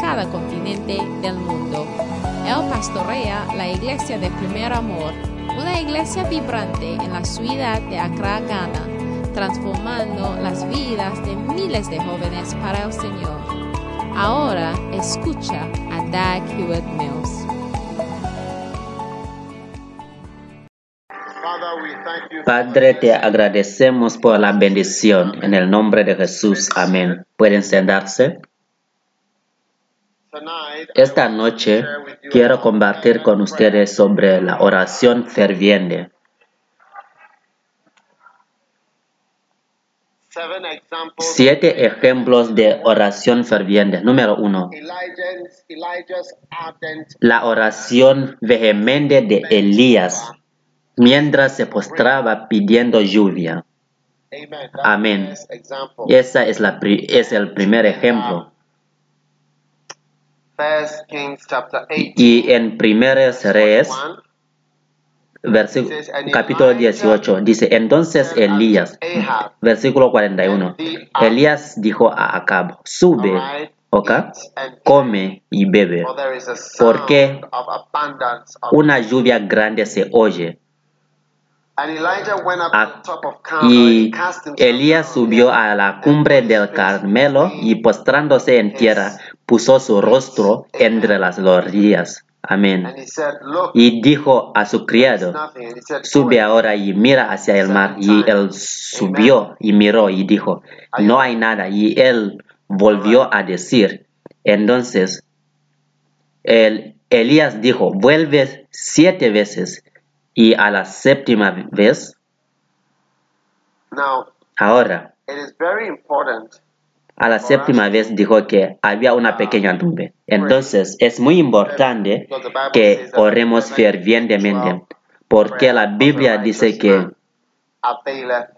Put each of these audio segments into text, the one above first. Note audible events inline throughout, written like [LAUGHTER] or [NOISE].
cada continente del mundo. Él pastorea la iglesia de Primer Amor, una iglesia vibrante en la ciudad de Accra, Ghana, transformando las vidas de miles de jóvenes para el Señor. Ahora escucha a Dag Hewitt Mills. Padre, te agradecemos por la bendición en el nombre de Jesús. Amén. ¿Pueden sentarse? Esta noche quiero compartir con ustedes sobre la oración ferviente. Siete ejemplos de oración ferviente. Número uno, la oración vehemente de Elías mientras se postraba pidiendo lluvia. Amén. Ese es, la, es el primer ejemplo. Y en Primeros Reyes, capítulo 18, dice, entonces Elías, [LAUGHS] versículo 41, Elías dijo a Acab, sube, ¿ok? come y bebe, porque una lluvia grande se oye. Y Elías subió a la cumbre del Carmelo y postrándose en tierra, puso su rostro entre las rodillas. Amén. Y dijo a su criado, sube ahora y mira hacia el mar. Y él subió y miró y dijo, no hay nada. Y él volvió a decir, entonces, el, Elías dijo, vuelve siete veces. Y a la séptima vez, ahora, a la séptima vez dijo que había una pequeña nube. Entonces es muy importante que oremos fervientemente, porque la Biblia dice que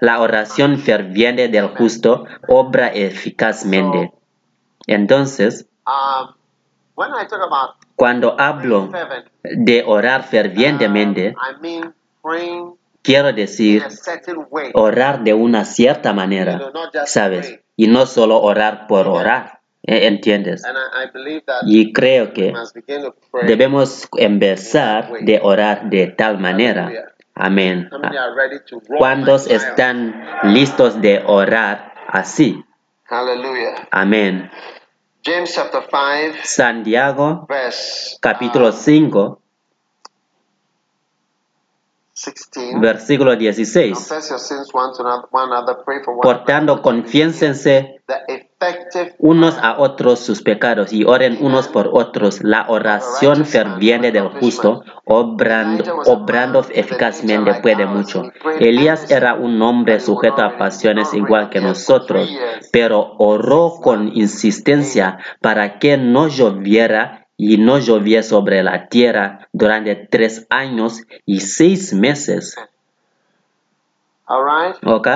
la oración ferviente del justo obra eficazmente. Entonces, cuando hablo de orar fervientemente, quiero decir orar de una cierta manera, ¿sabes? Y no solo orar por orar, ¿entiendes? Y creo que debemos empezar de orar de tal manera. Amén. ¿Cuántos están listos de orar así? Amén. James chapter 5, Santiago capítulo 5, for one Por tanto, confiénsense unos a otros sus pecados y oren unos por otros. La oración ferviente del justo, obrando, obrando eficazmente, puede mucho. Elías era un hombre sujeto a pasiones igual que nosotros, pero oró con insistencia para que no lloviera y no llovía sobre la tierra durante tres años y seis meses. All right. ¿Ok?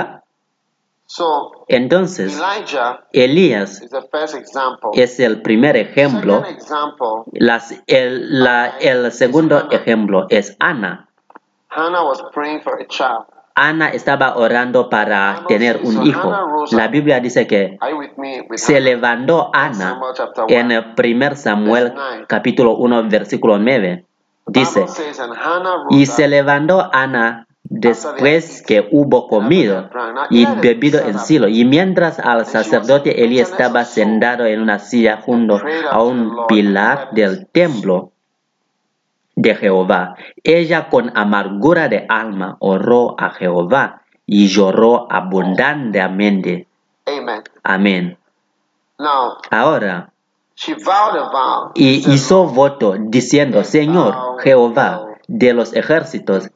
So Entonces, Elijah Elías is the first example. es el primer ejemplo. Example, Las- el, la- el segundo ejemplo es Ana. Hannah was praying for a child. Ana estaba orando para tener un hijo. La Biblia dice que se levantó Ana en 1. el primer Samuel capítulo 1 versículo 9. The Dice, y se levantó Ana después que hubo comido y bebido en Silo. Y mientras al sacerdote Elí estaba sentado en una silla junto a un pilar del templo de Jehová, ella con amargura de alma oró a Jehová y lloró abundantemente. Amen. Amén. Now, Ahora, she vowed a vow. y Said, hizo voto diciendo, Señor Jehová de los ejércitos,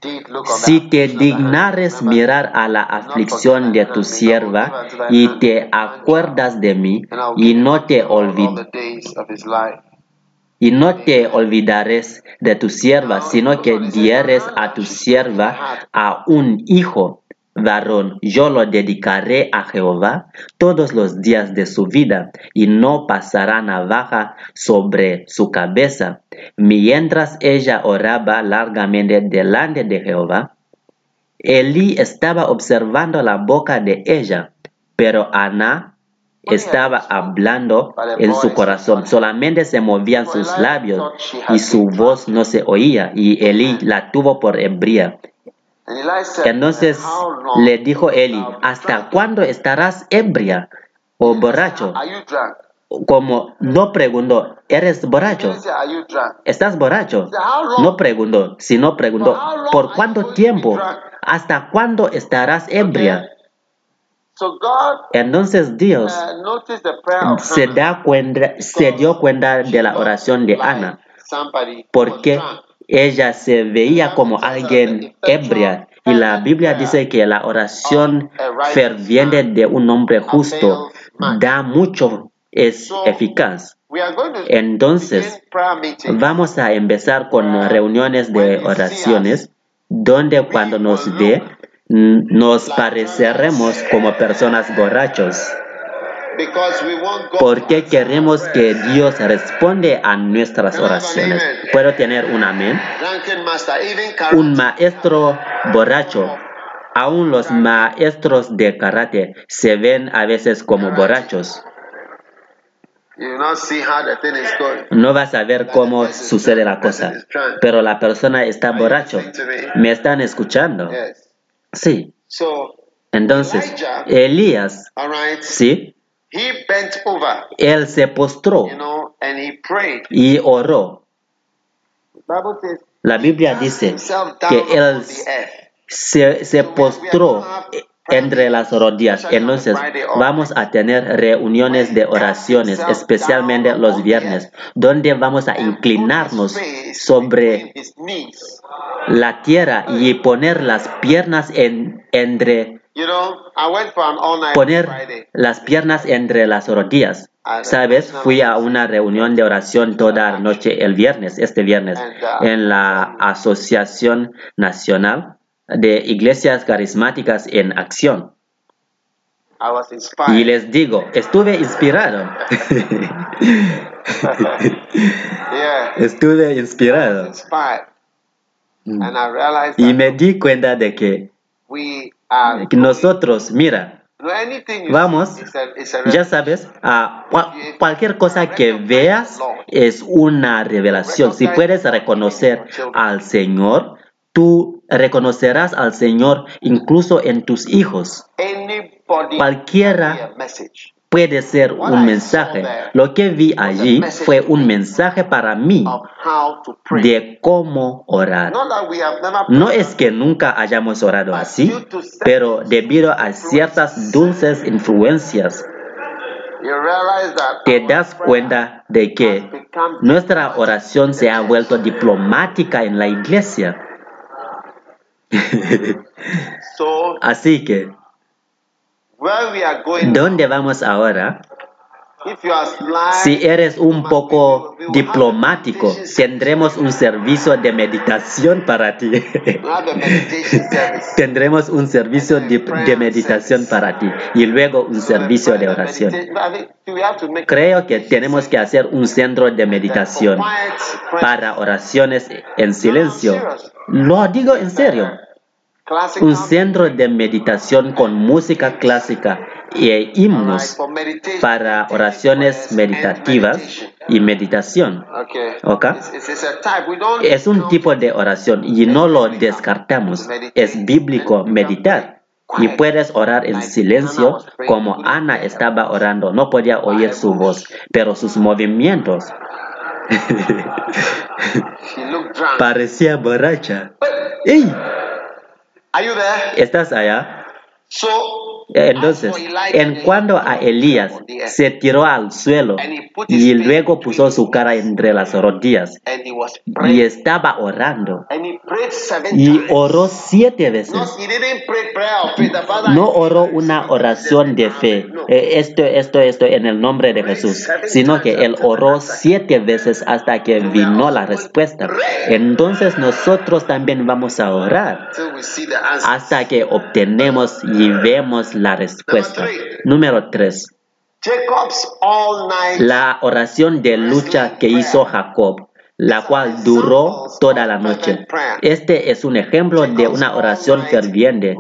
si te dignares mirar a la aflicción de tu sierva y te acuerdas de mí y no te olvides Y no te olvidares de tu sierva, sino que dieres a tu sierva a un hijo varón. Yo lo dedicaré a Jehová todos los días de su vida, y no pasará navaja sobre su cabeza. Mientras ella oraba largamente delante de Jehová, Elí estaba observando la boca de ella, pero Ana estaba hablando en su corazón. Solamente se movían sus labios y su voz no se oía, y Elí la tuvo por Eli said, Entonces le dijo Eli, ¿hasta cuándo estarás ebria o borracho? Como no preguntó, ¿eres borracho? ¿Estás borracho? No preguntó, sino preguntó, ¿por cuánto tiempo? ¿Hasta cuándo estarás ebria? So God Entonces Dios uh, se, da cuenta, se dio cuenta de la oración de Ana, porque ella se veía como alguien ebria. Y la Biblia dice que la oración ferviente de un hombre justo da mucho, es eficaz. Entonces. Vamos a empezar con reuniones de oraciones donde cuando nos ve nos pareceremos como personas borrachos porque queremos que. Dios responde a nuestras oraciones. ¿Puedo tener un amén? Un maestro borracho. Aún los maestros de karate se ven a veces como borrachos. No vas a ver cómo sucede la cosa. Pero la persona está borracho. ¿Me están escuchando? Sí. So, Entonces, Elías, all right, sí, he bent over, él se postró you know, and he prayed. y oró. La Biblia dice que él se, se postró entre las rodillas. Entonces, vamos a tener reuniones de oraciones, especialmente los viernes, donde vamos a inclinarnos sobre la tierra y poner las piernas en, entre poner las piernas entre las rodillas. Sabes, fui a una reunión de oración toda la noche el viernes, este viernes, en la Asociación Nacional de Iglesias Carismáticas en Acción. I was Y les digo, estuve inspirado. [LAUGHS] Yeah, estuve inspirado. inspired. Mm. And I realized Y me di cuenta de que we are que nosotros, mira, Vamos, see is a, is a ya sabes, a cua- cualquier cosa que veas es una revelación. Si puedes reconocer al Señor, tú reconocerás al Señor incluso en tus hijos. Cualquiera Puede ser un mensaje. Lo que vi allí fue un mensaje para mí de cómo orar. No es que nunca hayamos orado así, pero debido a ciertas dulces influencias, te das cuenta de que nuestra oración se ha vuelto diplomática en la iglesia. So Así que, where we are going ¿dónde vamos ahora? if you are sly Si eres un poco diplomático, tendremos un servicio de meditación para ti. [LAUGHS] Tendremos un servicio de, de meditación para ti y luego un servicio de oración. Creo que tenemos que hacer un centro de meditación para oraciones en silencio. Lo digo en serio. Un centro de meditación con música clísica e himnos para oraciones meditativas y meditación. Okay. Es un tipo de oración y no lo descartamos. Es bíblico meditar. Y puedes orar en silencio como Ana estaba orando. No podía oír su voz, pero sus movimientos [LAUGHS] parecía borracha. ¡Ey! Are you there? ¿Estás allá? So Entonces, en cuanto a Elías, se tiró al suelo y luego puso su cara entre las rodillas y estaba orando. Y oró siete veces. No oró una oración de fe, eh, esto, esto, esto en el nombre de Jesús, sino que él oró siete veces hasta que vino la respuesta. Entonces nosotros también vamos a orar hasta que obtenemos y vemos la respuesta. Número 3. Jacob's all night La oración de lucha que hizo Jacob, la cual duró toda la noche. Este es un ejemplo de una oración ferviente.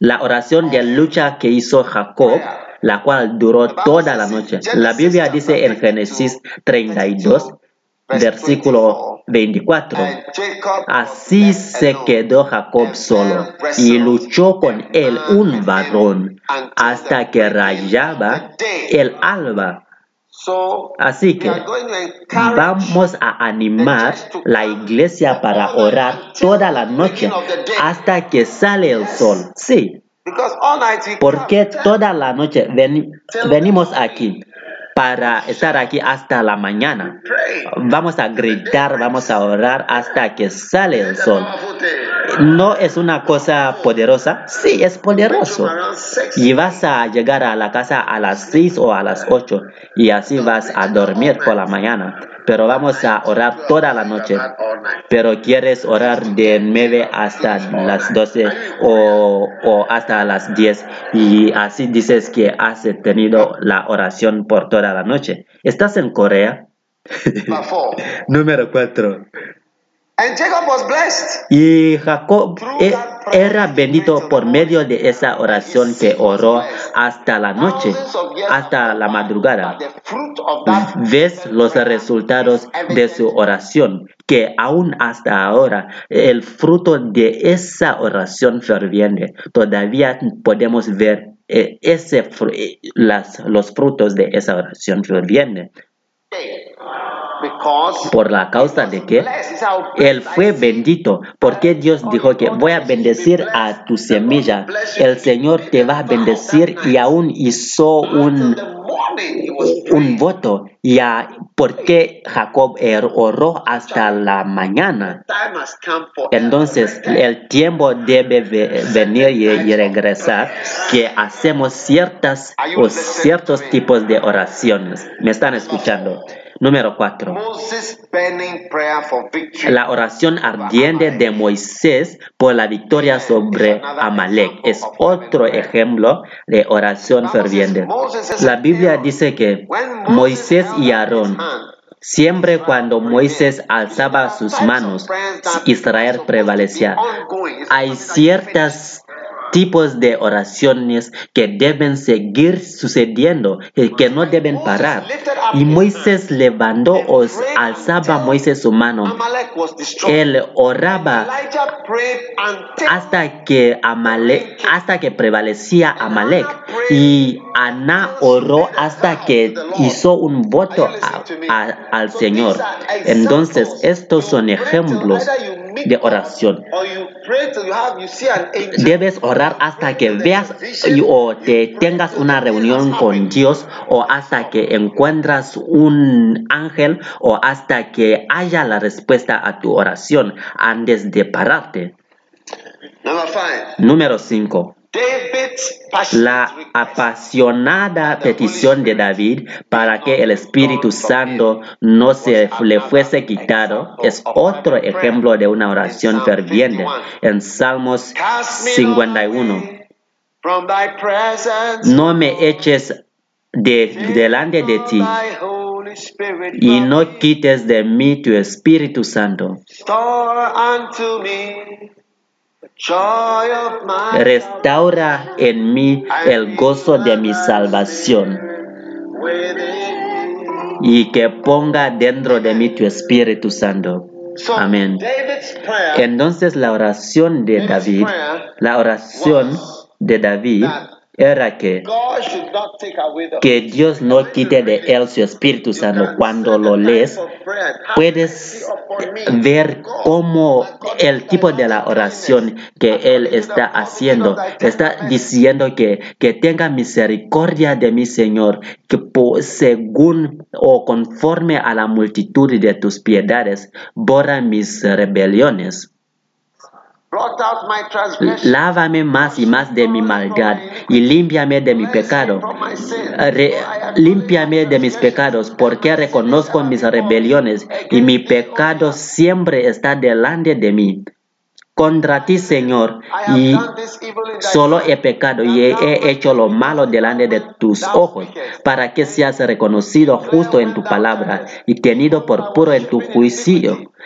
La oración de lucha que hizo Jacob, la cual duró toda la noche. La Biblia dice en Génesis 32, versículo 24. And Jacob Así se quedó Jacob solo y luchó con él un varón hasta que rayaba el alba. Así que vamos a animar la iglesia para orar toda la noche hasta que sale el sol. Sí, porque toda la noche veni- venimos aquí para estar aquí hasta la mañana. Vamos a gritar, vamos a orar hasta que sale el sol. ¿No es una cosa poderosa? Sí, es poderoso. Y vas a llegar a la casa a las 6 o a las 8 y así vas a dormir por la mañana. Pero vamos a orar toda la noche. Pero quieres orar de 9 hasta las 12 o, o hasta las 10 y así dices que has tenido la oración por toda la noche. ¿Estás en Corea? [LAUGHS] Número 4. And Jacob was blessed. Y Jacob era bendito por medio de esa oración que oró hasta la noche, hasta la madrugada. Ves los resultados de su oración, que aún hasta ahora el fruto de esa oración ferviente, todavía podemos ver eh, ese, eh, las, los frutos de esa oración ferviente. Por la causa de que Él fue bendito porque Dios dijo que voy a bendecir a tu semilla. El Señor te va a bendecir y aún hizo un, un voto. Ya porque Jacob oró hasta la mañana. Entonces el tiempo debe ve- venir y, y regresar que hacemos ciertas o ciertos tipos de oraciones. ¿Me están escuchando? Número 4. Moses burning prayer for victory. La oración ardiente de Moisés por la victoria sobre Amalek es otro ejemplo de oración ferviente. La Biblia dice que Moisés y Aarón, siempre cuando Moisés alzaba sus manos, Israel prevalecía. Hay ciertos tipos de oraciones que deben seguir sucediendo y que no deben parar. Y Moisés levantó o alzaba Moisés su mano. Él oraba hasta que Amalek, hasta que prevalecía Amalek y Ana oró hasta que hizo un voto a- a- al Señor. Entonces estos son ejemplos de oración. Debes orar hasta que veas o te tengas una reunión con Dios o hasta que encuentras un ángel o hasta que haya la respuesta a tu oración antes de pararte. Número 5. La apasionada petición de David para que el Espíritu Santo no se le fuese quitado es otro ejemplo de una oración ferviente en Salmos Cast me not 51. away From thy presence. No me eches de delante de ti y no quites de mí tu Espíritu Santo. Restaura en mí el gozo de mi salvación y que ponga dentro de mí tu Espíritu Santo. Amén. Entonces la oración de David, la oración de David era que, que Dios no quite de él su Espíritu Santo. Cuando lo lees, puedes ver cómo el tipo de la oración que él está haciendo. Está diciendo que, que tenga misericordia de mi Señor, que según o conforme a la multitud de tus piedades, borra mis rebeliones. Lávame más y más de mi maldad y límpiame de mi pecado. Re- límpiame de mis pecados, porque reconozco mis rebeliones y mi pecado siempre está delante de mí. Contra ti, Señor, y solo he pecado y he hecho lo malo delante de tus ojos, para que seas reconocido justo en tu palabra y tenido por puro en tu juicio.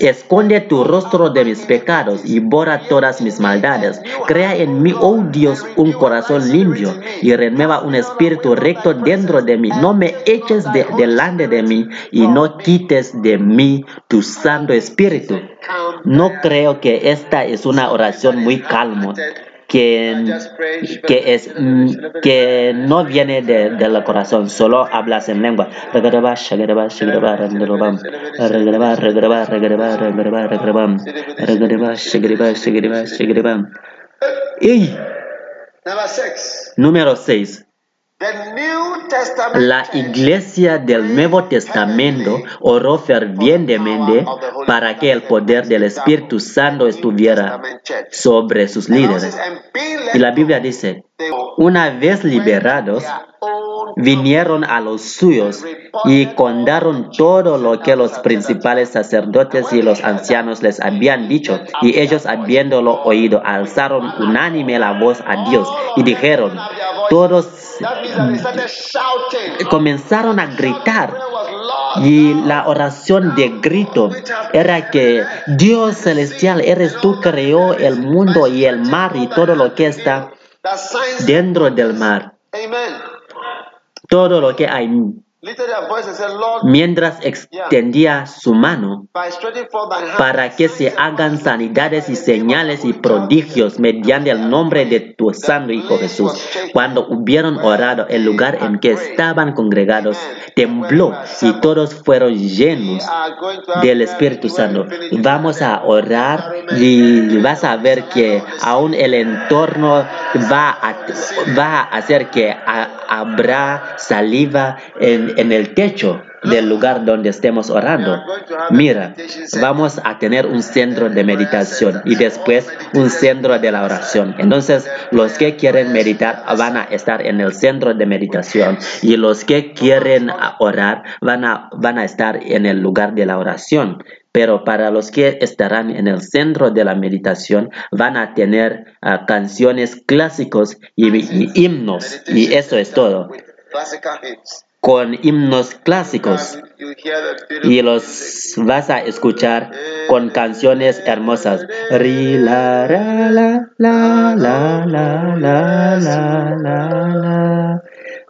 Esconde tu rostro de mis pecados y borra todas mis maldades. Crea en mí, oh Dios, un corazón limpio y renueva un espíritu recto dentro de mí. No me eches de- delante de mí y no quites de mí tu santo espíritu. No creo que esta es una oración muy calma, que, que, es, mm, que no viene del corazón, solo hablas en lengua. Número 6. La iglesia del Nuevo Testamento oró fervientemente para que el poder del Espíritu Santo estuviera sobre sus líderes. Y la Biblia dice, una vez liberados, vinieron a los suyos y contaron todo lo que los principales sacerdotes y los ancianos les habían dicho. Y ellos, habiéndolo oído, alzaron unánime la voz a Dios y dijeron, todos comenzaron a gritar. Y la oración de grito era que Dios celestial, eres tú creó el mundo y el mar y todo lo que está dentro del mar. 多多罗杰艾米 Mientras extendía su mano para que se hagan sanidades y señales y prodigios mediante el nombre de tu santo Hijo Jesús. Cuando hubieron orado, el lugar en que estaban congregados tembló y todos fueron llenos del Espíritu Santo. Vamos a orar y vas a ver que aún el entorno va a, va a hacer que ha- habrá saliva en, en el techo del lugar donde estemos orando. Mira, vamos a tener un centro de meditación y después un centro de la oración. Entonces, los que quieren meditar van a estar en el centro de meditación y los que quieren orar van a, van a estar en el lugar de la oración. Pero para los que estarán en el centro de la meditación van a tener ah, canciones clásicos y himnos y eso es todo. Con himnos clásicos y los vas a escuchar con canciones hermosas. Ri la ra la la la la la la la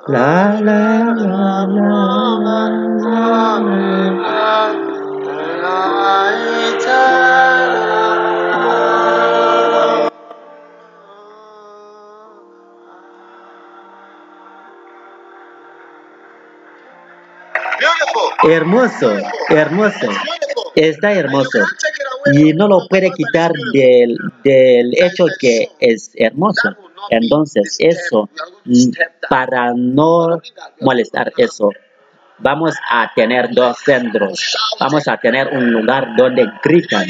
la la la la la la Hermoso, hermoso, está hermoso. Y no lo puede quitar del, del hecho que es hermoso. Entonces, eso, para no molestar eso, vamos a tener dos centros. Vamos a tener un lugar donde gritan.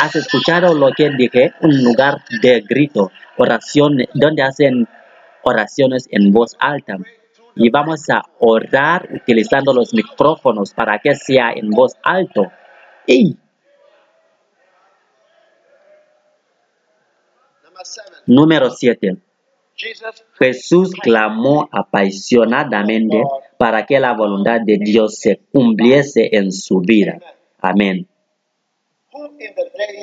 ¿Has escuchado lo que dije? Un lugar de grito, oración, donde hacen oraciones en voz alta. Y vamos a orar utilizando los micrófonos para que sea en voz alto. Y Número 7. Jesus Jesús clamó apasionadamente para que la voluntad de Dios se cumpliese en su vida. Amén.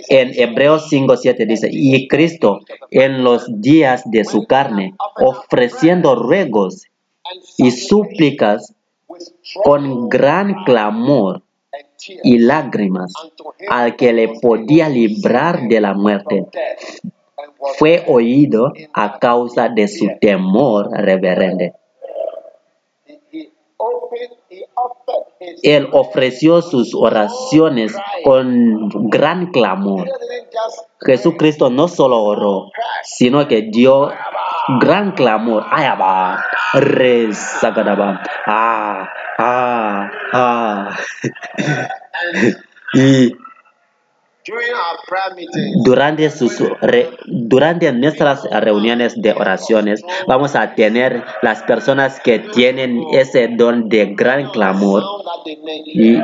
En Hebreos 5:7 dice, y Cristo en los días de su carne, ofreciendo ruegos y súplicas con gran clamor y lágrimas al que le podía librar de la muerte, fue oído a causa de su temor reverente. he, he opened he offered his Él ofreció sus oraciones con gran clamor. Jesucristo no solo oró, sino que dio gran clamor. Ayaba, rezagadaba, ah, ah, ah. [LAUGHS] y durante, sus re- durante nuestras reuniones de oraciones vamos a tener las personas que tienen ese don de gran clamor y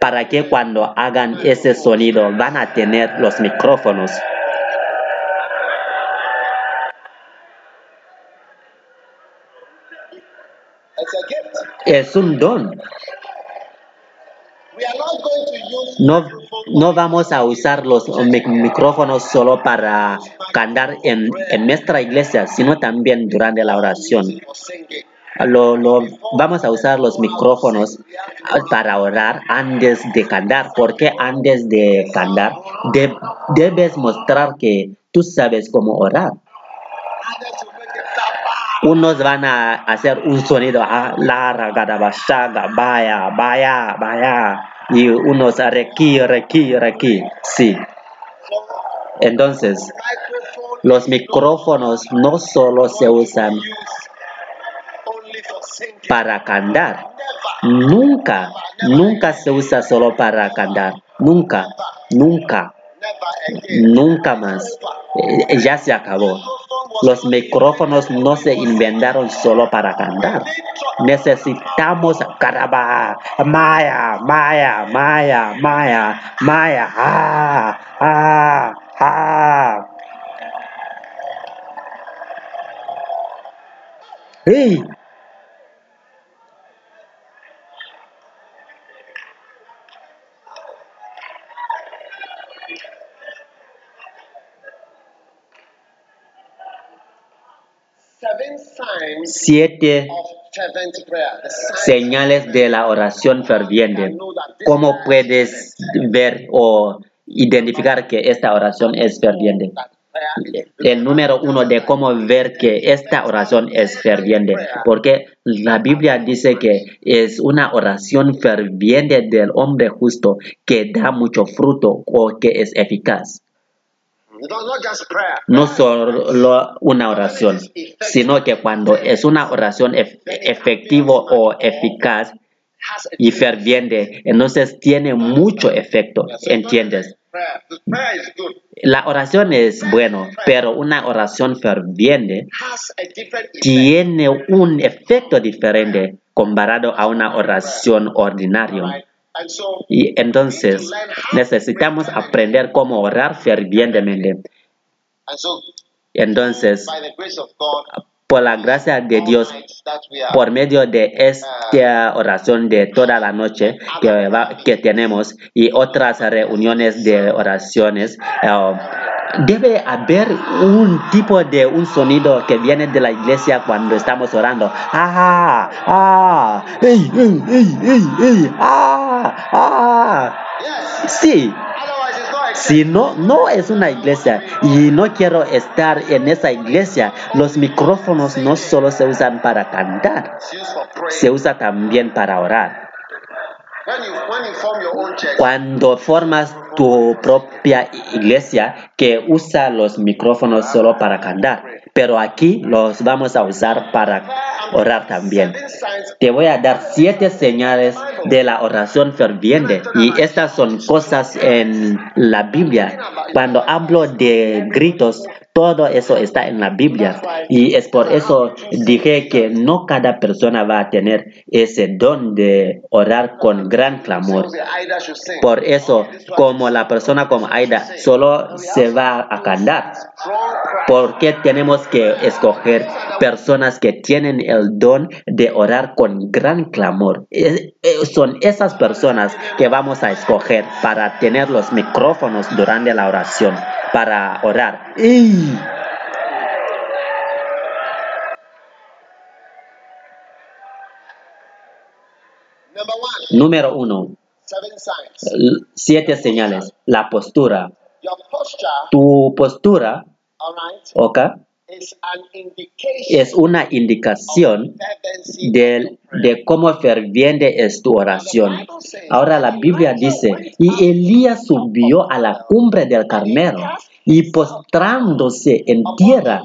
para que cuando hagan ese sonido van a tener los micrófonos. Es un don. No, no vamos a usar los mic- micrófonos solo para cantar en, nuestra iglesia, sino también durante la oración. Lo, lo- vamos a usar los micrófonos para orar antes de cantar, porque antes de cantar de- debes mostrar que tú sabes cómo orar. Unos van a hacer un sonido, ah, ragadabashaga, vaya, vaya, vaya, y unos requi, requi, requi, sí. Entonces, los micrófonos no solo se usan para cantar, nunca, nunca se usa solo para cantar, nunca, nunca, nunca más. Eh, Ya se acabó. Los micrófonos no se inventaron solo para cantar. Necesitamos caraba, maya, maya, maya, maya, maya, ah, ah, ah. ¡Ey! Siete señales de la oración ferviente. ¿Cómo puedes ver o identificar que esta oración es ferviente? El número uno de cómo ver que esta oración es ferviente, porque la Biblia dice que es una oración ferviente del hombre justo que da mucho fruto o que es eficaz. No solo una oración, sino que cuando es una oración ef- efectivo o eficaz y ferviente, entonces tiene mucho efecto, ¿entiendes? La oración es bueno, pero una oración ferviente tiene un efecto diferente comparado a una oración ordinaria. Y entonces necesitamos aprender cómo orar fervientemente. Entonces, por la gracia de Dios, por medio de esta oración de toda la noche que, que tenemos y otras reuniones de oraciones, eh, debe haber un tipo de un sonido que viene de la iglesia cuando estamos orando. Ah, ah, ey, ey, ey, ey, ey, ah, ah. yes Sí, si no, no es una iglesia y no quiero estar en esa iglesia, los micrófonos no solo se usan para cantar, se usa también para orar. Cuando formas tu propia iglesia que usa los micrófonos solo para cantar, pero aquí los vamos a usar para orar también. Te voy a dar siete señales de la oración ferviente y estas son cosas en la Biblia. Cuando hablo de gritos, todo eso está en la Biblia. Y es por eso dije que no cada persona va a tener ese don de orar con gran clamor. Por eso, como la persona como Aida solo se va a cantar, porque tenemos que escoger personas que tienen el don de orar con gran clamor. Eh, son esas personas que vamos a escoger para tener los micrófonos durante la oración, para orar. Número uno, siete señales. La postura. Tu postura, ¿ok? Es una indicación prayer. de cómo ferviente es tu oración. Ahora la Biblia dice, y Elías subió a la cumbre del Carmelo y postrándose en tierra,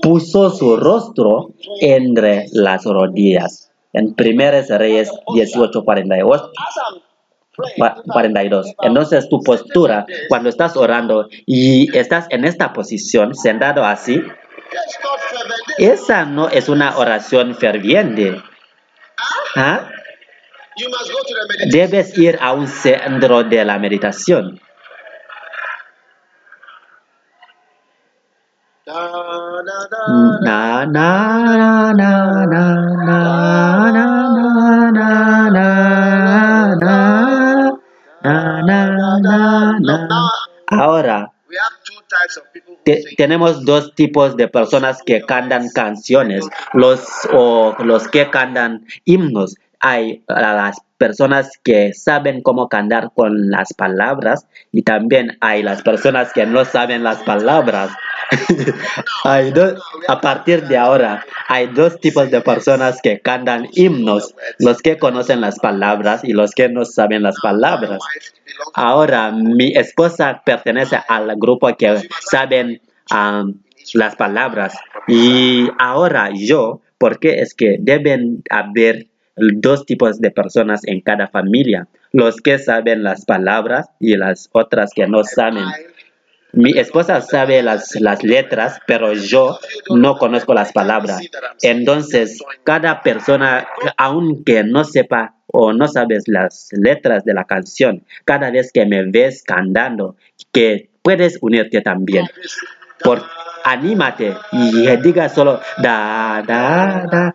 puso su rostro entre las rodillas. En 1 Reyes 18:48. as I'm praying, Cua- 42. Entonces tu postura, cuando estás orando y estás en esta posición, sentado así, esa no es una oración ferviente. ¿Ah? Debes ir a un centro de la meditación. Ahora, tenemos dos tipos de personas que cantan canciones, los, o los que cantan himnos hay a las personas que saben cómo cantar con las palabras y también hay las personas que no saben las palabras. [LAUGHS] hay dos, a partir de ahora hay dos tipos de personas que cantan himnos, los que conocen las palabras y los que no saben las palabras. Ahora mi esposa pertenece al grupo que saben am, las palabras y ahora yo, porque es que deben haber dos tipos de personas en cada familia, los que saben las palabras y las otras que no saben. Mi esposa sabe las, las letras, pero yo no conozco las palabras. Entonces, cada persona, aunque no sepa o no sabes las letras de la canción, cada vez que me ves cantando, que puedes unirte también. Por, anímate y diga solo da da da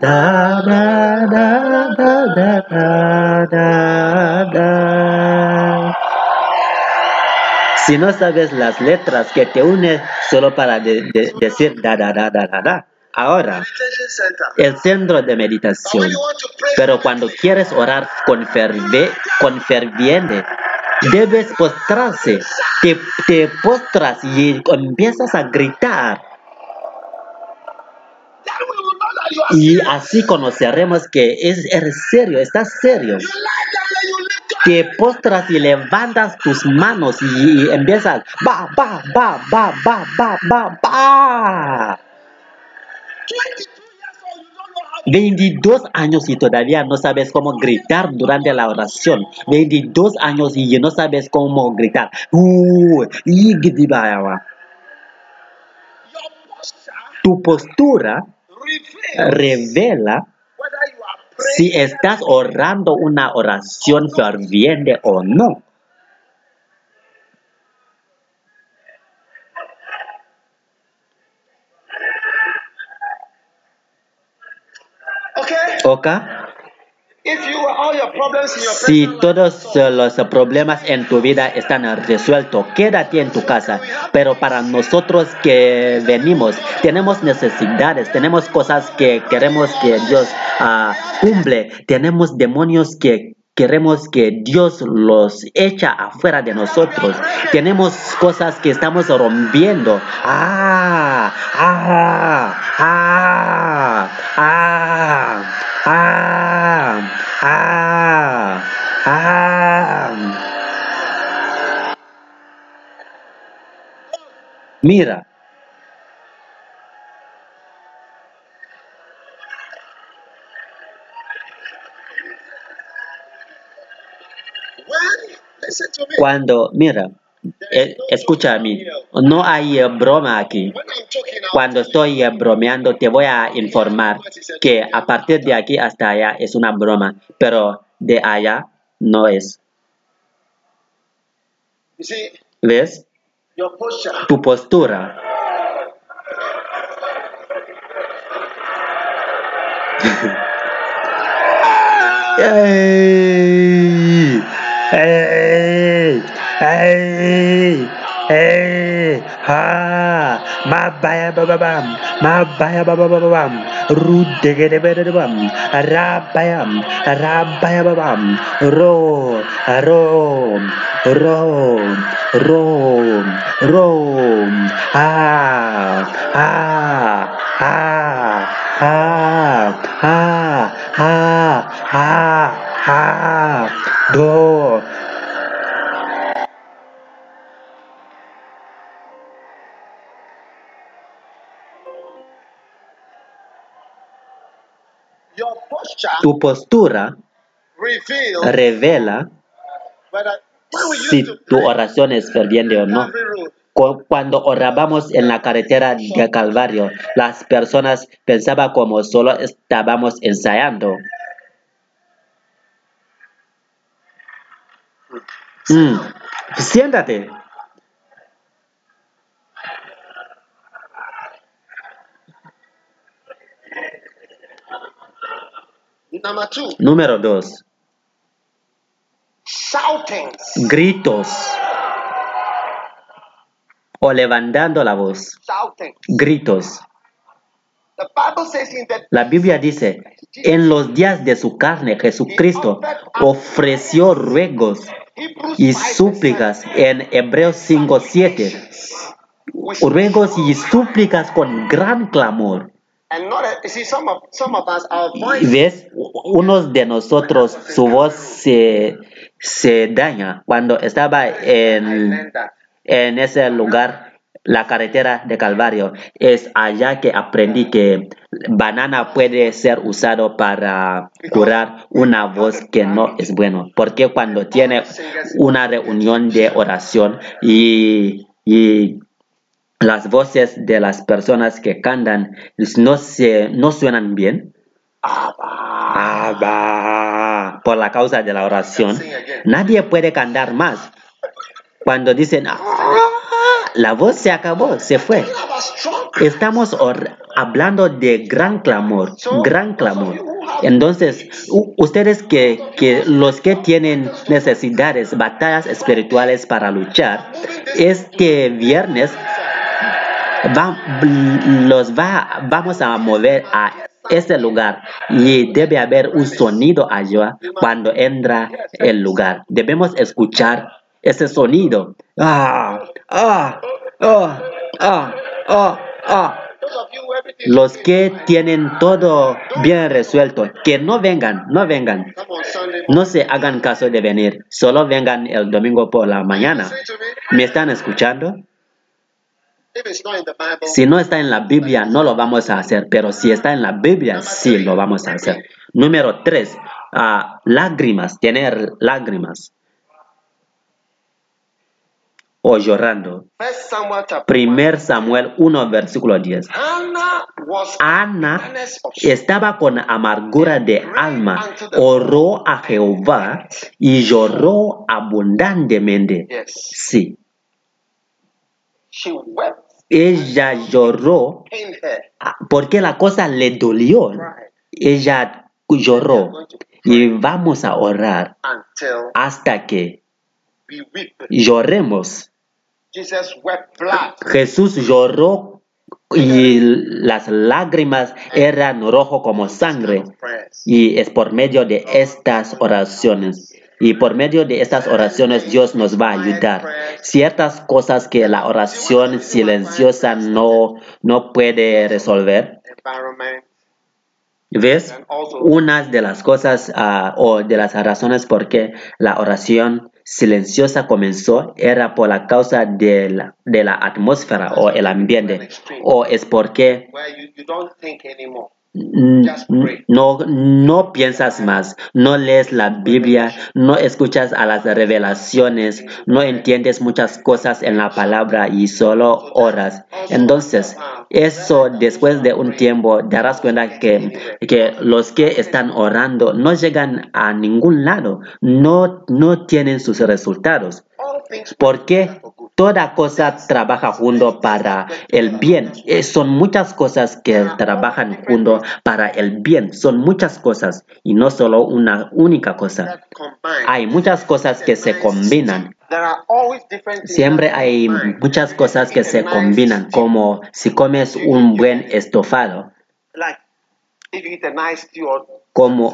da da da da da da da da Si no sabes las letras que te unen solo para de- de- decir da da da da da da. Ahora, el centro de meditación. Pero cuando quieres orar con, con ferviente, debes postrarse. Te, te postras y empiezas a gritar. then we will know that you are Y así conoceremos que es, eres serio, estás serio. Te postras y levantas tus manos y, y empiezas. Ba, ba, ba, ba, ba, ba, ba, ba. 22 years old, you don't know how 22 años y todavía no sabes cómo gritar durante la oración. 22 años y no sabes cómo gritar. Uh, y Tu postura revela si estás orando una oración ferviente o no. Okay? Si todos los problemas en tu vida están resueltos, quédate en tu casa. Pero para nosotros que venimos, tenemos necesidades, tenemos cosas que queremos que Dios ah, cumple, tenemos demonios que queremos que Dios los echa afuera de nosotros. Tenemos cosas que estamos rompiendo. Ah, ah, ah, ah, ah, ah, ah. Mira, cuando, mira, eh, escucha a mí, no hay eh, broma aquí. Cuando estoy eh, bromeando, te voy a informar que a partir de aquí hasta allá es una broma, pero de allá no es. ¿Ves? Tu postura. [LAUGHS] ¡Ey! ¡Ey! ¡Ey! ¡Ey! ¡Ah! ¡Ma vaya ba ba bam! ¡Ma vaya ba ba ba ba bam! ¡Ru de ge de be de de bam! ¡Ra bayam! ¡Ra baya ba bam! ¡Ro! ¡Ro! ¡Ro! ¡Ro! ¡Ro! ¡Ah! ¡Ah! ¡Ah! ¡Ah! ¡Ah! ¡Ah! ¡Ah! ¡Ah! ¡Do! Tu postura revela si tu oración es ferviente o no. Cuando orábamos en la carretera de Calvario, las personas pensaban como solo estábamos ensayando. Mm, Siéntate. Number two, Número dos, shoutings. gritos o levantando la voz. Gritos. The Bible says in the La Biblia dice, en los días de su carne, Jesucristo ofreció ruegos y 5, súplicas en Hebreos 5:7. with- Ruegos y súplicas con gran clamor. ¿Ves? Unos de nosotros, su voz se, se daña cuando estaba en, en ese lugar, la carretera de Calvario. Es allá que aprendí que banana puede ser usado para curar una voz que no es bueno. Porque cuando tiene una reunión de oración y, y las voces de las personas que cantan no, se, no suenan bien, Abba, por la causa de la oración, nadie puede cantar más. Cuando dicen, "Ah", la voz se acabó, se fue. Estamos hablando de gran clamor, gran clamor. Entonces, ustedes que, que los que tienen necesidades, batallas espirituales para luchar, este viernes los va, vamos a mover a este lugar y debe haber un sonido allá cuando entra el lugar. Debemos escuchar ese sonido. Ah, ah, ah, ah, ah, ah. Los que tienen todo bien resuelto, que no vengan, no vengan. No se hagan caso de venir, solo vengan el domingo por la mañana. ¿Me están escuchando? If it's not in the Bible, Si no está en la Biblia, no lo vamos a hacer, pero si está en la Biblia, sí lo vamos a hacer. Número tres, ah, lágrimas, tener lágrimas. O llorando. Primer Samuel 1, versículo 10. Hannah was Ana estaba con amargura de alma, oró a Jehová y lloró abundantemente. Sí, She wept ella lloró ah, porque la cosa le dolió. Ella lloró y vamos a orar hasta que lloremos. Jesús lloró y las lágrimas eran rojo como sangre. Y es por medio de estas oraciones. Y por medio de estas oraciones Dios nos va a ayudar. Ciertas cosas que la oración silenciosa no, no puede resolver. ¿Ves? Unas de las cosas ah, o de las razones por qué la oración silenciosa comenzó era por la causa de la, de la atmósfera o el ambiente. O es porque Mm, mm, No, no piensas más, no lees la Biblia, no escuchas a las revelaciones, no entiendes muchas cosas en la palabra y solo oras. Entonces, eso después de un tiempo darás cuenta que, que los que están orando no llegan a ningún lado, no, no tienen sus resultados. For good. Toda cosa trabaja junto para el bien. Eh, Son muchas cosas que trabajan junto para el bien. Son muchas cosas y no solo una única cosa. Hay muchas cosas que se combinan. Siempre hay muchas cosas que se combinan, como si comes un buen estofado, como.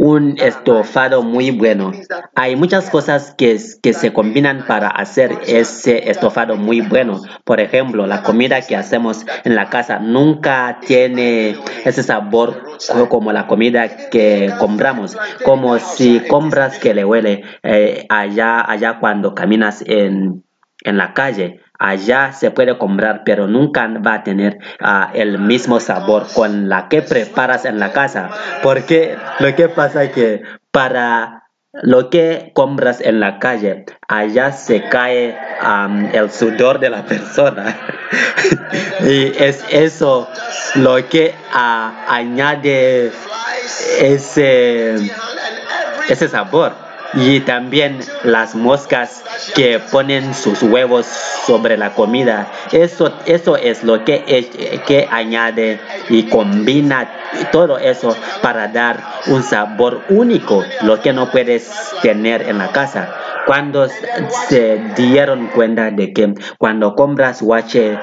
Un estofado muy bueno. Hay muchas cosas que, que se combinan para hacer ese estofado muy bueno. Por ejemplo, la comida que hacemos en la casa nunca tiene ese sabor co- como la comida que compramos. Como si compras que le huele eh, allá, allá cuando caminas en, en la calle. Allá se puede comprar, pero nunca va a tener ah, el mismo sabor con la que preparas en la casa. Porque lo que pasa es que para lo que compras en la calle, allá se cae el sudor de la [LAUGHS] persona. y es eso lo que ah, añade ese, ese sabor. Y también las moscas que ponen sus huevos sobre la comida. Eso, eso es lo que, que añade y combina todo eso para dar un sabor único, lo que no puedes tener en la casa. Cuando se dieron cuenta de que cuando compras guache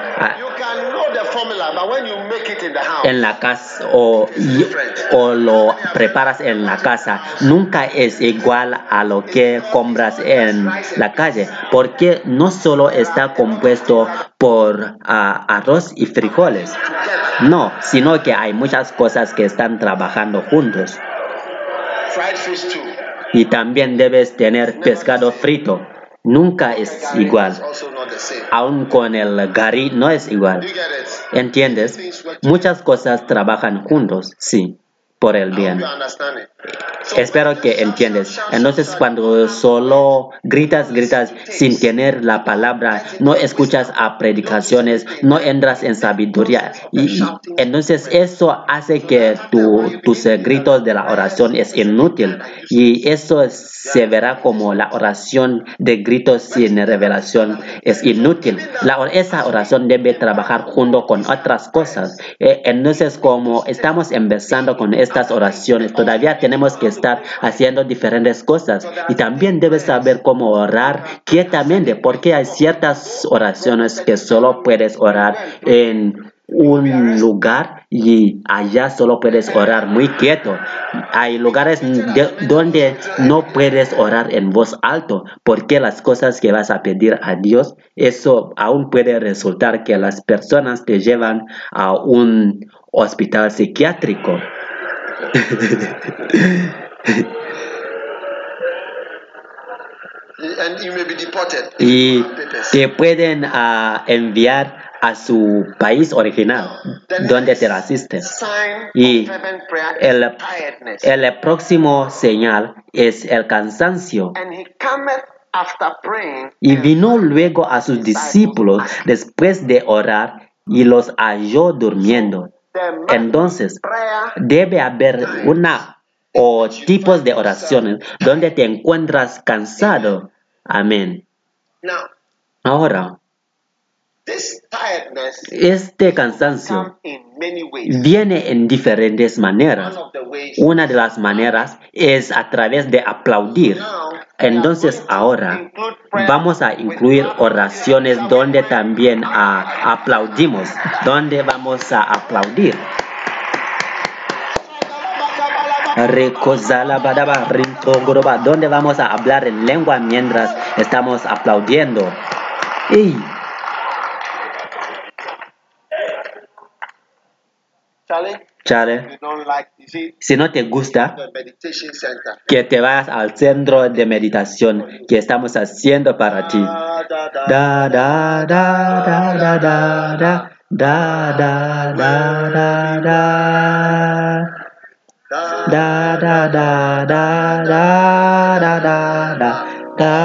en la casa o, y- o lo preparas en la casa, nunca es igual a lo que compras en la calle, porque no solo está compuesto por ah, arroz y frijoles, no, sino que hay muchas cosas que están trabajando juntos. Y también debes tener pescado frito, nunca es igual, aun con el gari no es igual. ¿Entiendes? Muchas cosas trabajan juntos, sí, por el bien. Espero que entiendes. Entonces cuando solo gritas, gritas sin tener la palabra, no escuchas a predicaciones, no entras en sabiduría. Y entonces eso hace que tu- tus gritos de la oración es inútil. Y eso se verá como la oración de gritos sin revelación es inútil. La, esa oración debe trabajar junto con otras cosas. Eh, entonces como estamos empezando con estas oraciones, todavía tenemos que estar haciendo diferentes cosas y también debes saber cómo orar quietamente porque hay ciertas oraciones que solo puedes orar en un lugar y allá solo puedes orar muy quieto. Hay lugares de- donde no puedes orar en voz alto porque las cosas que vas a pedir a Dios, eso aún puede resultar que las personas te llevan a un hospital psiquiátrico. Y te pueden ah, enviar a su país original donde te asisten. Y el, el próximo señal es el cansancio. and he cometh after praying. Y vino luego a sus discípulos después de orar y los halló durmiendo. Entonces, debe haber una o tipos de oraciones donde te encuentras cansado. Amén. Ahora, Este cansancio viene en diferentes maneras. Una de las maneras es a través de aplaudir. Entonces ahora vamos a incluir oraciones donde también aplaudimos, donde vamos a aplaudir. Donde vamos a hablar en lengua mientras estamos aplaudiendo. ¡Ey! Chale, like see si no te gusta, que te vayas al centro de meditación que estamos haciendo para ti. Da, da, Da da. da da da da da da da da da da Da, da da da da da da da da da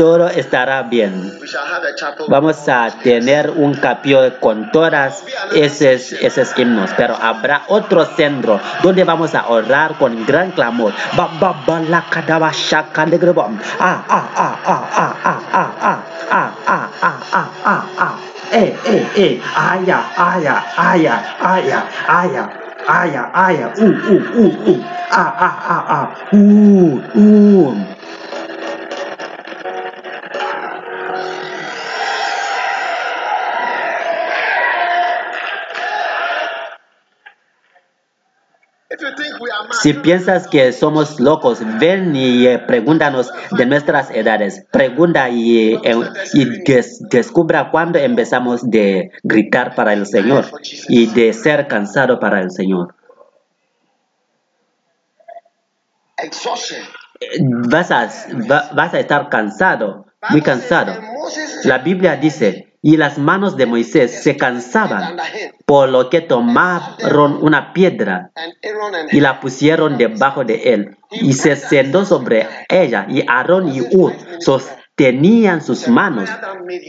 todo estará bien. Vamos a tener un capítulo con todas esos, esos himnos, pero habrá otro centro donde vamos a orar con gran clamor. Ba, ba, ba, la. Ah, ah, ah, ah, ah, ah, ah, ah, ah, ah, ah, ah, ah, ah. Eh, eh, eh, uh, uh, uh, uh, ah, ah, ah, ah, uh, uh. Si piensas que somos locos, ven y eh, pregúntanos de nuestras edades. Pregunta y, eh, descubra cuándo empezamos de gritar para el Señor y de ser cansado para el Señor. Vas a, estar cansado, muy cansado. La Biblia dice, y las manos de Moisés se cansaban, por lo que tomaron una piedra y la pusieron debajo de él y se sentó sobre ella y Aarón y Ur sostenían sus manos.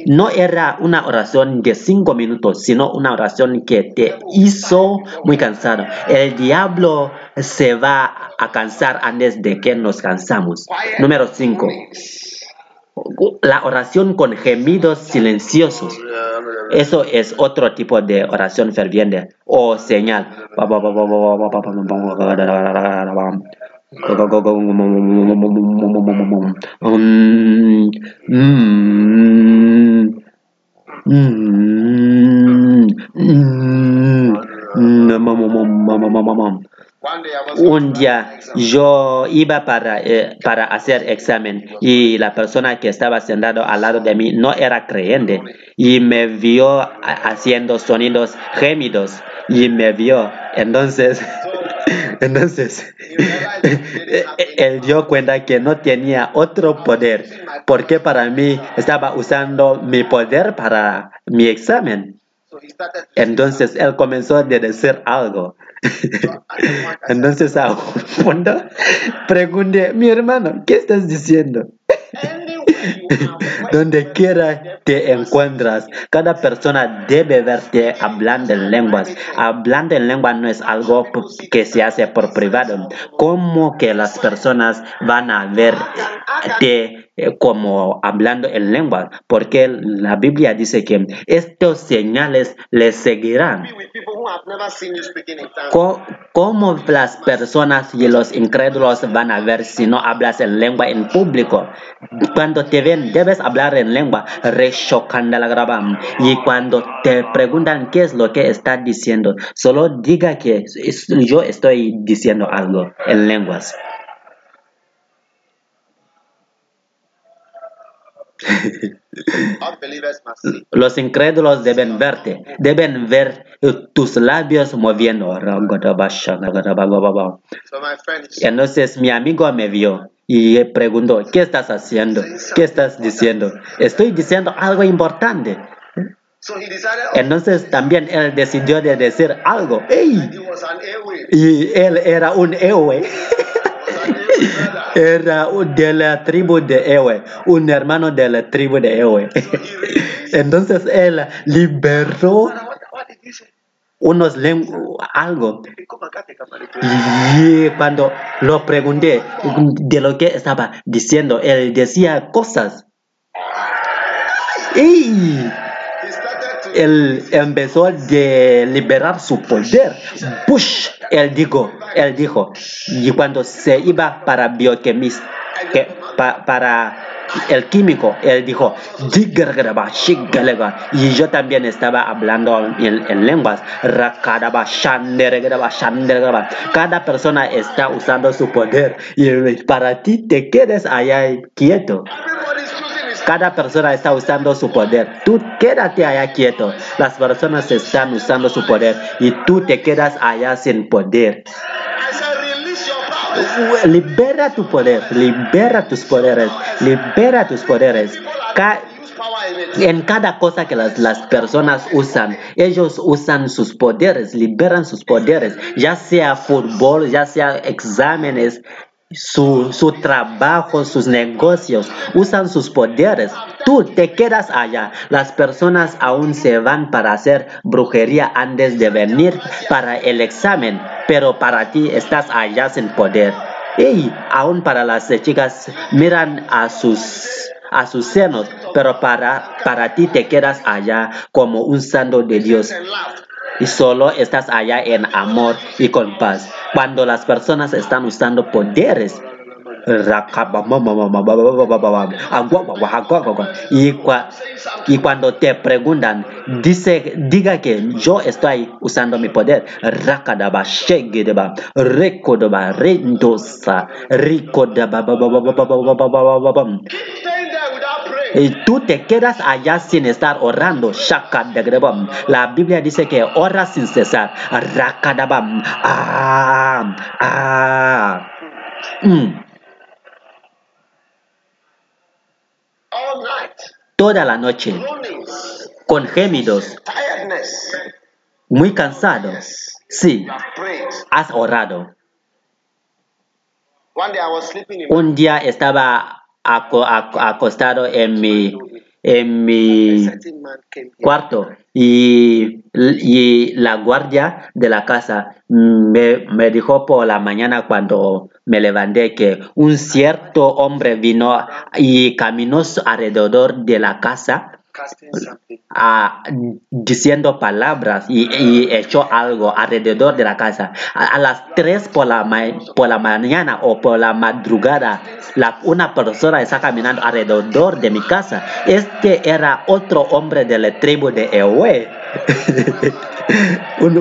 No era una oración de cinco minutos, sino una oración que te hizo muy cansado. El diablo se va a cansar antes de que nos cansamos. Número cinco. La oración con gemidos silenciosos. Eso es otro tipo de oración ferviente o señal. Un día yo iba para, eh, para hacer examen y la persona que estaba sentado al lado de mí no era creyente y me vio ha- haciendo sonidos gemidos y me vio. Entonces, [LAUGHS] entonces, [LAUGHS] él dio cuenta que no tenía otro poder porque para mí estaba usando mi poder para mi examen. Entonces él comenzó a decir algo. [LAUGHS] Entonces a punto pregunté, mi hermano, ¿qué estás diciendo? [LAUGHS] Donde quiera te encuentras, cada persona debe verte hablando en lenguas. Hablando en lengua no es algo que se hace por privado. ¿Cómo que las personas van a verte como hablando en lengua? Porque la Biblia dice que estos señales les seguirán. ¿Cómo las personas y los incrédulos van a ver si no hablas en lengua en público? Cuando te ven, debes hablar en lengua, grabam. Y cuando te preguntan qué es lo que estás diciendo, solo diga que yo estoy diciendo algo en lenguas. Los incrédulos deben verte, deben ver tus labios moviendo. So my friend, Entonces mi amigo me vio y preguntó, ¿qué estás haciendo? ¿Qué estás diciendo? Estoy diciendo algo importante. so he decided oh, Entonces también él decidió de decir algo. ¡Ey! Y él era un héroe. [LAUGHS] Era de la tribu de Ewe, un hermano de la tribu de Ewe. [LAUGHS] Entonces él liberó unos algo. Y cuando lo pregunté de lo que estaba diciendo, él decía cosas. Él empezó a liberar su poder. Push, él dijo, él dijo. Y cuando se iba para bioquímica, que, pa- para el químico, él dijo, y yo también estaba hablando en, en lenguas. Cada persona está usando su poder y para ti te quedes allá quieto. Cada persona está usando su poder. Tú quédate allá quieto. Las personas están usando su poder y tú te quedas allá sin poder. Libera tu poder, libera tus poderes, libera tus poderes. Ca- en cada cosa que las, las personas usan, ellos usan sus poderes, liberan sus poderes, ya sea fútbol, ya sea exámenes, su, su trabajo, sus negocios, usan sus poderes. Tú te quedas allá. Las personas aún se van para hacer brujería antes de venir para el examen, pero para ti estás allá sin poder. Y aún para las chicas miran a sus a sus senos, pero para, para ti te quedas allá como un santo de Dios. Y solo estás allá en amor y con paz. Cuando las personas están usando poderes, y, y cuando te preguntan, dice, diga que yo estoy usando mi poder. Rakadaba, Y tú te quedas allá sin estar orando. Shakadagrebam. La Biblia dice que ora sin cesar. Rakadabam. Ah, ah. Mm. Toda la noche, con gemidos, muy cansado. Sí, has orado. Un día estaba aco- aco- acostado en mi, en mi cuarto y, y la guardia de la casa me, me dijo por la mañana cuando me levanté que un cierto hombre vino y caminó alrededor de la casa ah, diciendo palabras y, y echó algo alrededor de la casa. A, a las 3 por la, ma- por la mañana o por la madrugada, la, una persona está caminando alrededor de mi casa. Este era otro hombre de la tribu de Ewe. [LAUGHS] un,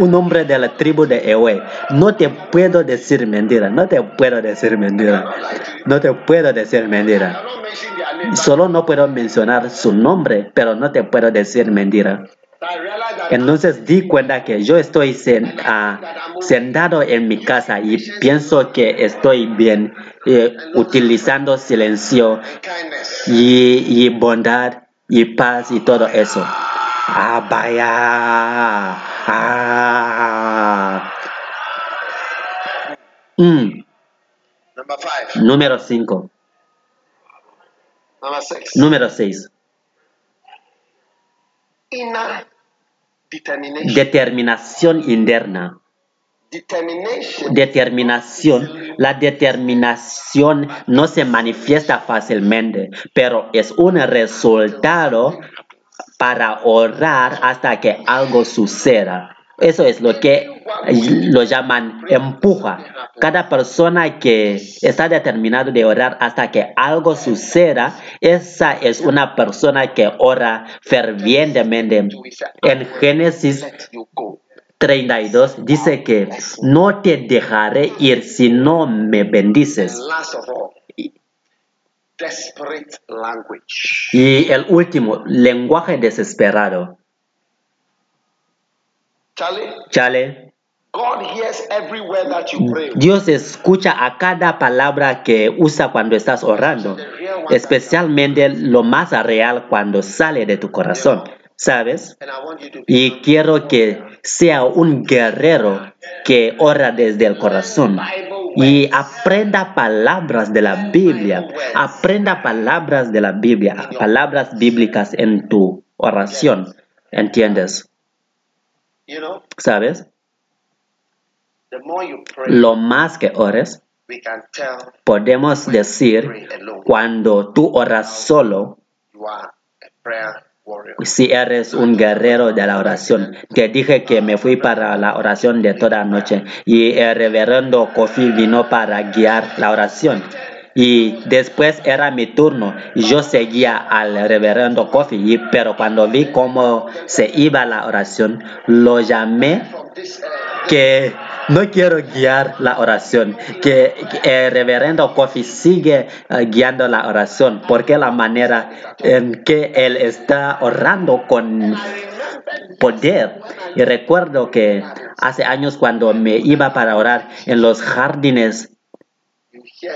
un, hombre de la tribu de Ewe. No te puedo decir mentira, no te puedo decir mentira. No te puedo decir mentira. Solo no puedo mencionar su nombre, pero no te puedo decir mentira. Entonces di cuenta que yo estoy ah, sentado en mi casa y pienso que estoy bien eh, utilizando silencio y, y bondad y paz y todo eso. Ah, vaya. Ah. Mm, Number five. número 5. Number six. Número 6. Inner determination. Determinación interna. determination. Determinación. La determinación no se manifiesta fácilmente, pero es un resultado para orar hasta que algo suceda. Eso es lo que lo llaman empuja. Cada persona que está determinado de orar hasta que algo suceda, esa es una persona que ora fervientemente. En Génesis Let you go. 32 dice que no te dejaré ir si no me bendices. Desperate language. Y el último, lenguaje desesperado. Charlie, Chale, God hears every word that you pray. Dios escucha a cada palabra que usa cuando estás orando, especialmente lo más real cuando sale de tu corazón, ¿sabes? Y quiero que sea un guerrero que ora desde el corazón. Y aprenda palabras de la Biblia. Aprenda palabras de la Biblia, palabras bíblicas en tu oración. ¿Entiendes? ¿Sabes? Lo más que ores, podemos decir cuando tú oras solo, Si eres un guerrero de la oración. Te dije que me fui para la oración de toda noche y el reverendo Kofi vino para guiar la oración. Y después era mi turno yo seguía al reverendo Kofi, pero cuando vi cómo se iba la oración, lo llamé que no quiero guiar la oración, que el reverendo Kofi sigue eh, guiando la oración, porque la manera en que él está orando con poder. Y recuerdo que hace años cuando me iba para orar en los jardines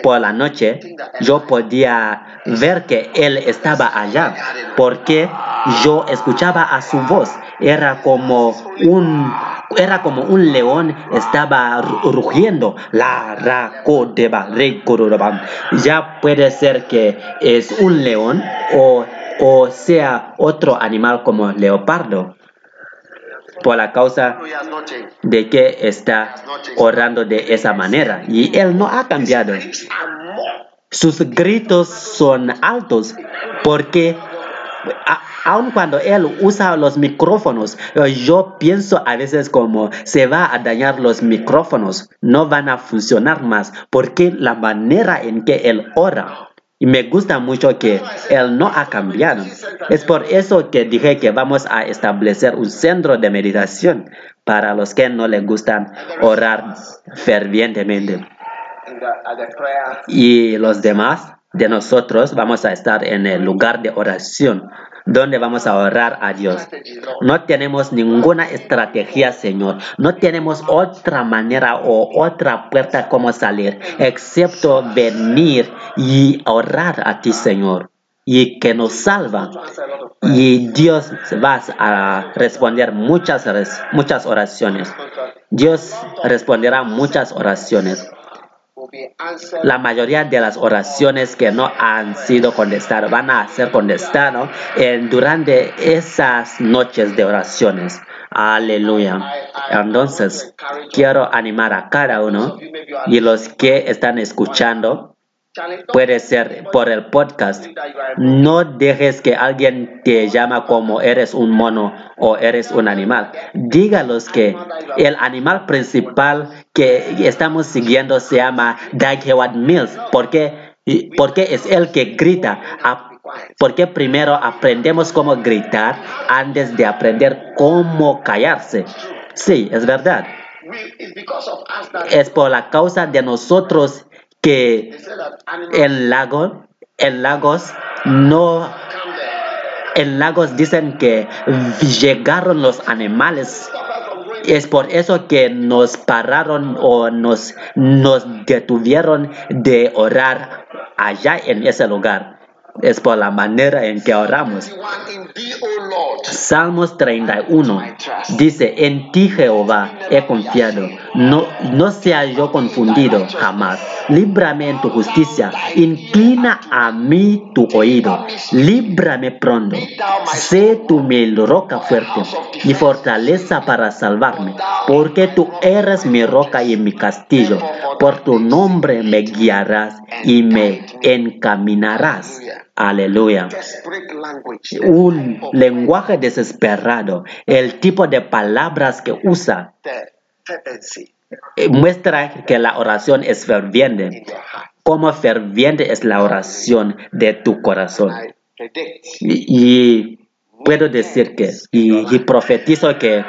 por la noche, yo podía ver que él estaba allá, porque yo escuchaba a su voz. Era como un, era como un león estaba ru- rugiendo. La ra ko deba, re kororobam. Ya puede ser que es un león o, o sea otro animal como leopardo. Por la causa de que está orando de esa manera. Y él no ha cambiado. Sus gritos son altos porque aun cuando él usa los micrófonos, yo pienso a veces como se va a dañar los micrófonos, no van a funcionar más porque la manera en que él ora. Y me gusta mucho que él no ha cambiado. Es por eso que dije que vamos a establecer un centro de meditación para los que no les gustan orar fervientemente y los demás de nosotros vamos a estar en el lugar de oración donde vamos a orar a Dios. No tenemos ninguna estrategia, Señor. No tenemos otra manera o otra puerta como salir, excepto venir y orar a ti, Señor. Y que nos salva. Y Dios va a responder muchas, muchas oraciones. Dios responderá muchas oraciones. La mayoría de las oraciones que no han sido contestadas van a ser contestadas en, durante esas noches de oraciones. Aleluya. Entonces, quiero animar a cada uno y los que están escuchando, puede ser por el podcast, no dejes que alguien te llama como eres un mono o eres un animal. Dígalos que el animal principal que estamos siguiendo se llama Dag Heward Mills. porque Porque es el que grita. Porque primero aprendemos cómo gritar antes de aprender cómo callarse. Sí, es verdad. Es por la causa de nosotros que en lago, en lagos no en lagos dicen que llegaron los animales es por eso que nos pararon o nos, nos detuvieron de orar allá en ese lugar. Es por la manera en que oramos. 21 in thee, O Lord. Salmos 31 dice, en ti Jehová he confiado, no, no sea yo confundido jamás. Líbrame en tu justicia, inclina a mí tu oído, líbrame pronto. Sé tu mi roca fuerte, mi fortaleza para salvarme, porque tú eres mi roca y mi castillo. Por tu nombre me guiarás y me encaminarás. Aleluya. Un lenguaje desesperado, el tipo de palabras que usa, eh, muestra que la oración es ferviente. Como ferviente es la oración de tu corazón. Y puedo decir que, y, y profetizo que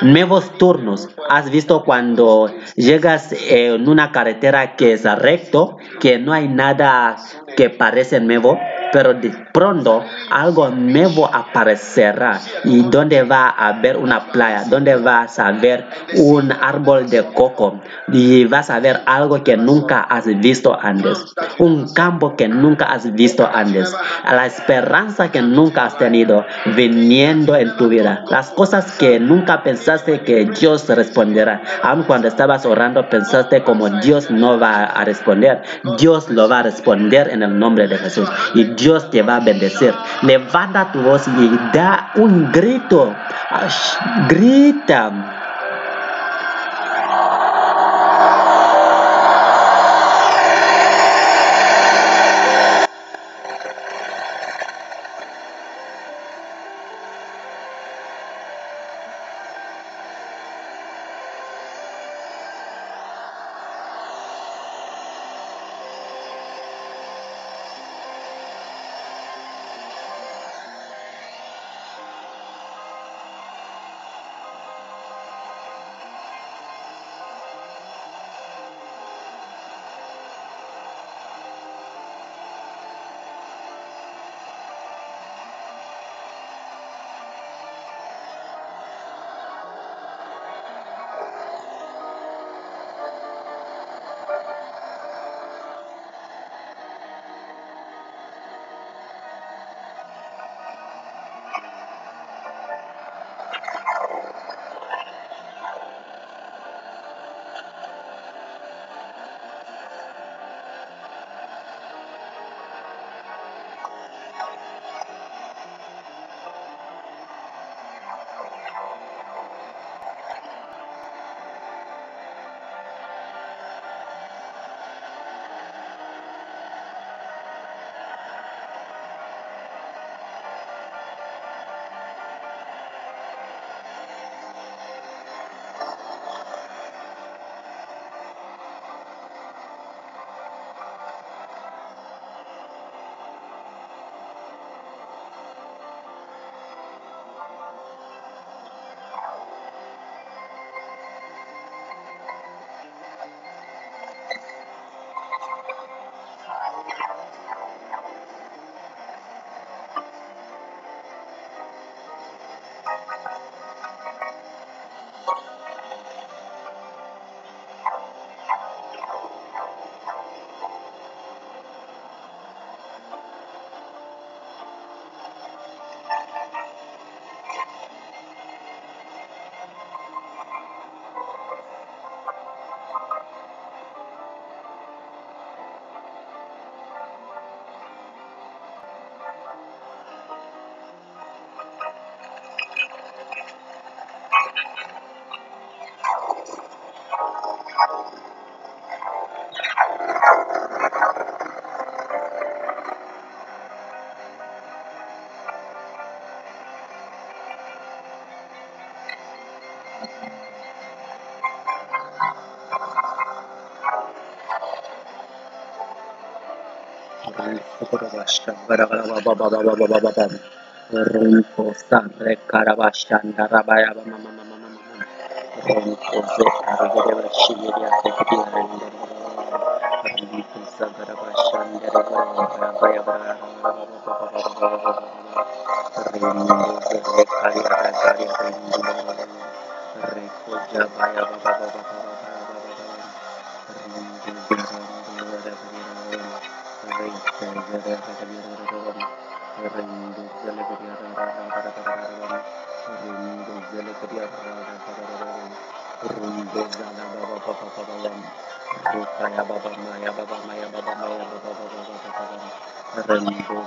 nuevos turnos, ¿has visto cuando llegas en una carretera que es recto, que no hay nada que parece nuevo? Pero de pronto algo nuevo aparecerá. Y donde va a haber una playa, donde vas a ver un árbol de coco y vas a ver algo que nunca has visto antes, un campo que nunca has visto antes, la esperanza que nunca has tenido viniendo en tu vida, las cosas que nunca pensaste que Dios responderá, aun cuando estabas orando pensaste como Dios no va a responder, Dios lo va a responder en el nombre de Jesús. Y Dios te va a bendecir. Levanta tu voz y da un grito, grita. ね、心がした、ガラガラバババババババババ。Ronco sangre carabashanda rabaya mama mama mama mama. Ronco se carabere shigeria se kira rinda. Ronco sa carabashanda rabaya rabaya Ronco se carabashanda rabaya rabaya. Ronco jabaya baba baba baba. Rambo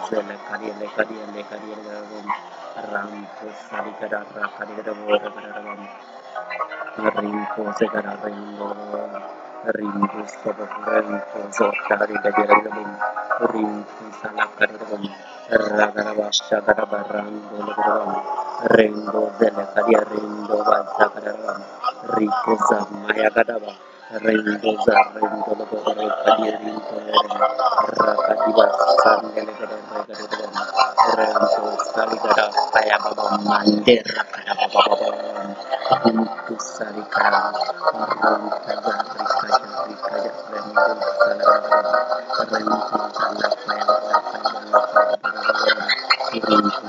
zele kariyele kariyele kariyele rom Rambo sari kara ra kari kara ro ra kara rom Rimbo se kara Rimbo Rimbo se kara Rimbo zo kari kara ra rom Rimbo sala kara rom Ra kara vasha kara ra Rambo ra rom Rengo Zelekaria Rendo Valsa Kadarama Rico Zamaya Kadaba Rendo Zarendo Lobo Rekaria Rico Rakadiba Sangele Kadaba Kadaba Rendo Saligada Saya Baba Mandera Kadaba Baba Hintu Salikara Ranta Zarika Zarika Rendo Saligada Rendo Salikara Rendo Salikara Rendo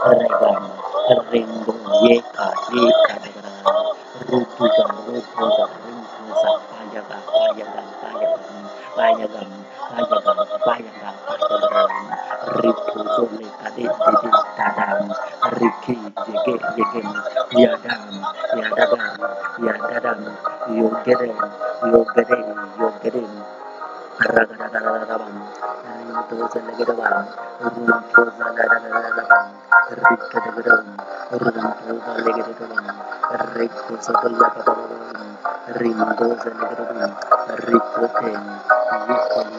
Regan, Rendong YKD, Kaderan, Rudu Gam, Rudu Gam, Rudu Sam, Payagan, Payagan, Payagan, Payagan, Payagan, Payagan, Payagan, Ribu Sule, Kade, Dede, Dadam, Riki, Jege, Jege, Yadam, Yadadam, Yadadam, Yogeren, Yogeren, Yogeren, Ragadadadadadam, Nantu Sele Gedabam, Rudu Zalagadagadabam, Rikadagaram, Runtuha Legadagaram, Rikusa Palagadagaram, Rindoza Legadagaram, Rikoten, Yikalagaram,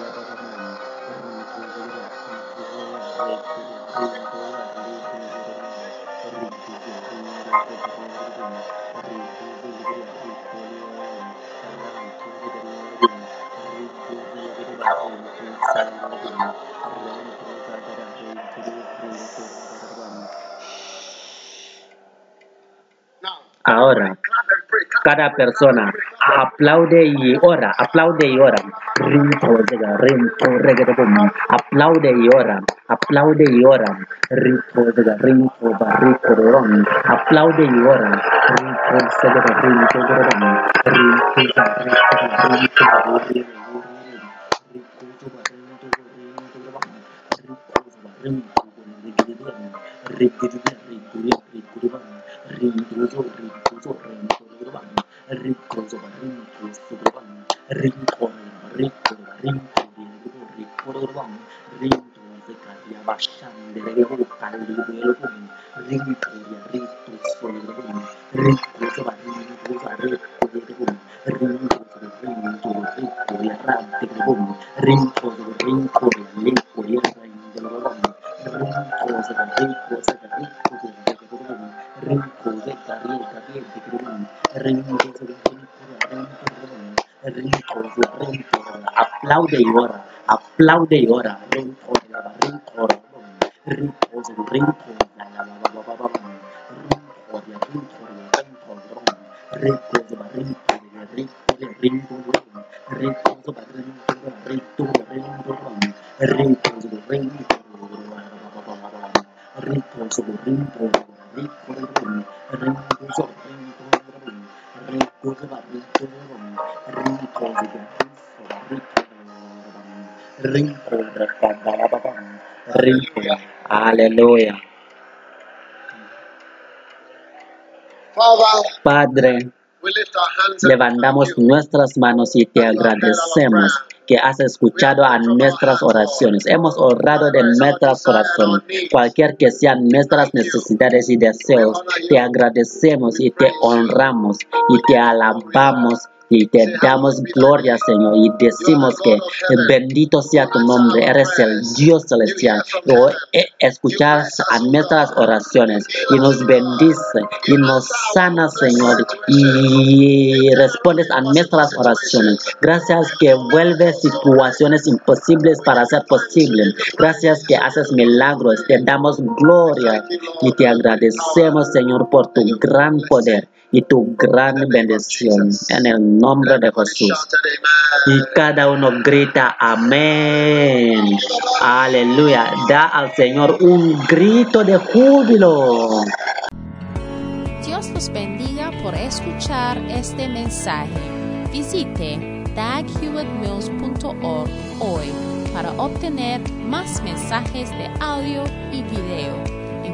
Thank you. Ahora, cada persona aplaude y ora, aplaude y ora. Rinto, zega, rinto, reggae, bum. Aplaude y ora, aplaude y ora. rincuore, rincuore, rincuore, rincuore, rinto, barrito, ron. Aplaude y ora. Y ora. Aleluya. Padre, levantamos nuestras manos y te agradecemos que has escuchado a nuestras oraciones. Hemos orado de nuestras corazones, cualquier que sean nuestras necesidades y deseos. Te agradecemos y te honramos y te alabamos y te damos gloria, Señor, y decimos que bendito sea tu nombre, eres el Dios celestial. Escuchas a nuestras oraciones y nos bendice y nos sana, Señor, y respondes a nuestras oraciones. Gracias que vuelves situaciones imposibles para ser posibles. Gracias que haces milagros. Te damos gloria y te agradecemos, Señor, por tu gran poder y tu gran bendición en el nombre de Jesús. Y cada uno grita amén. Aleluya. Da al Señor un grito de júbilo. Dios los bendiga por escuchar este mensaje. Visite daghewittmills.org hoy para obtener más mensajes de audio y video,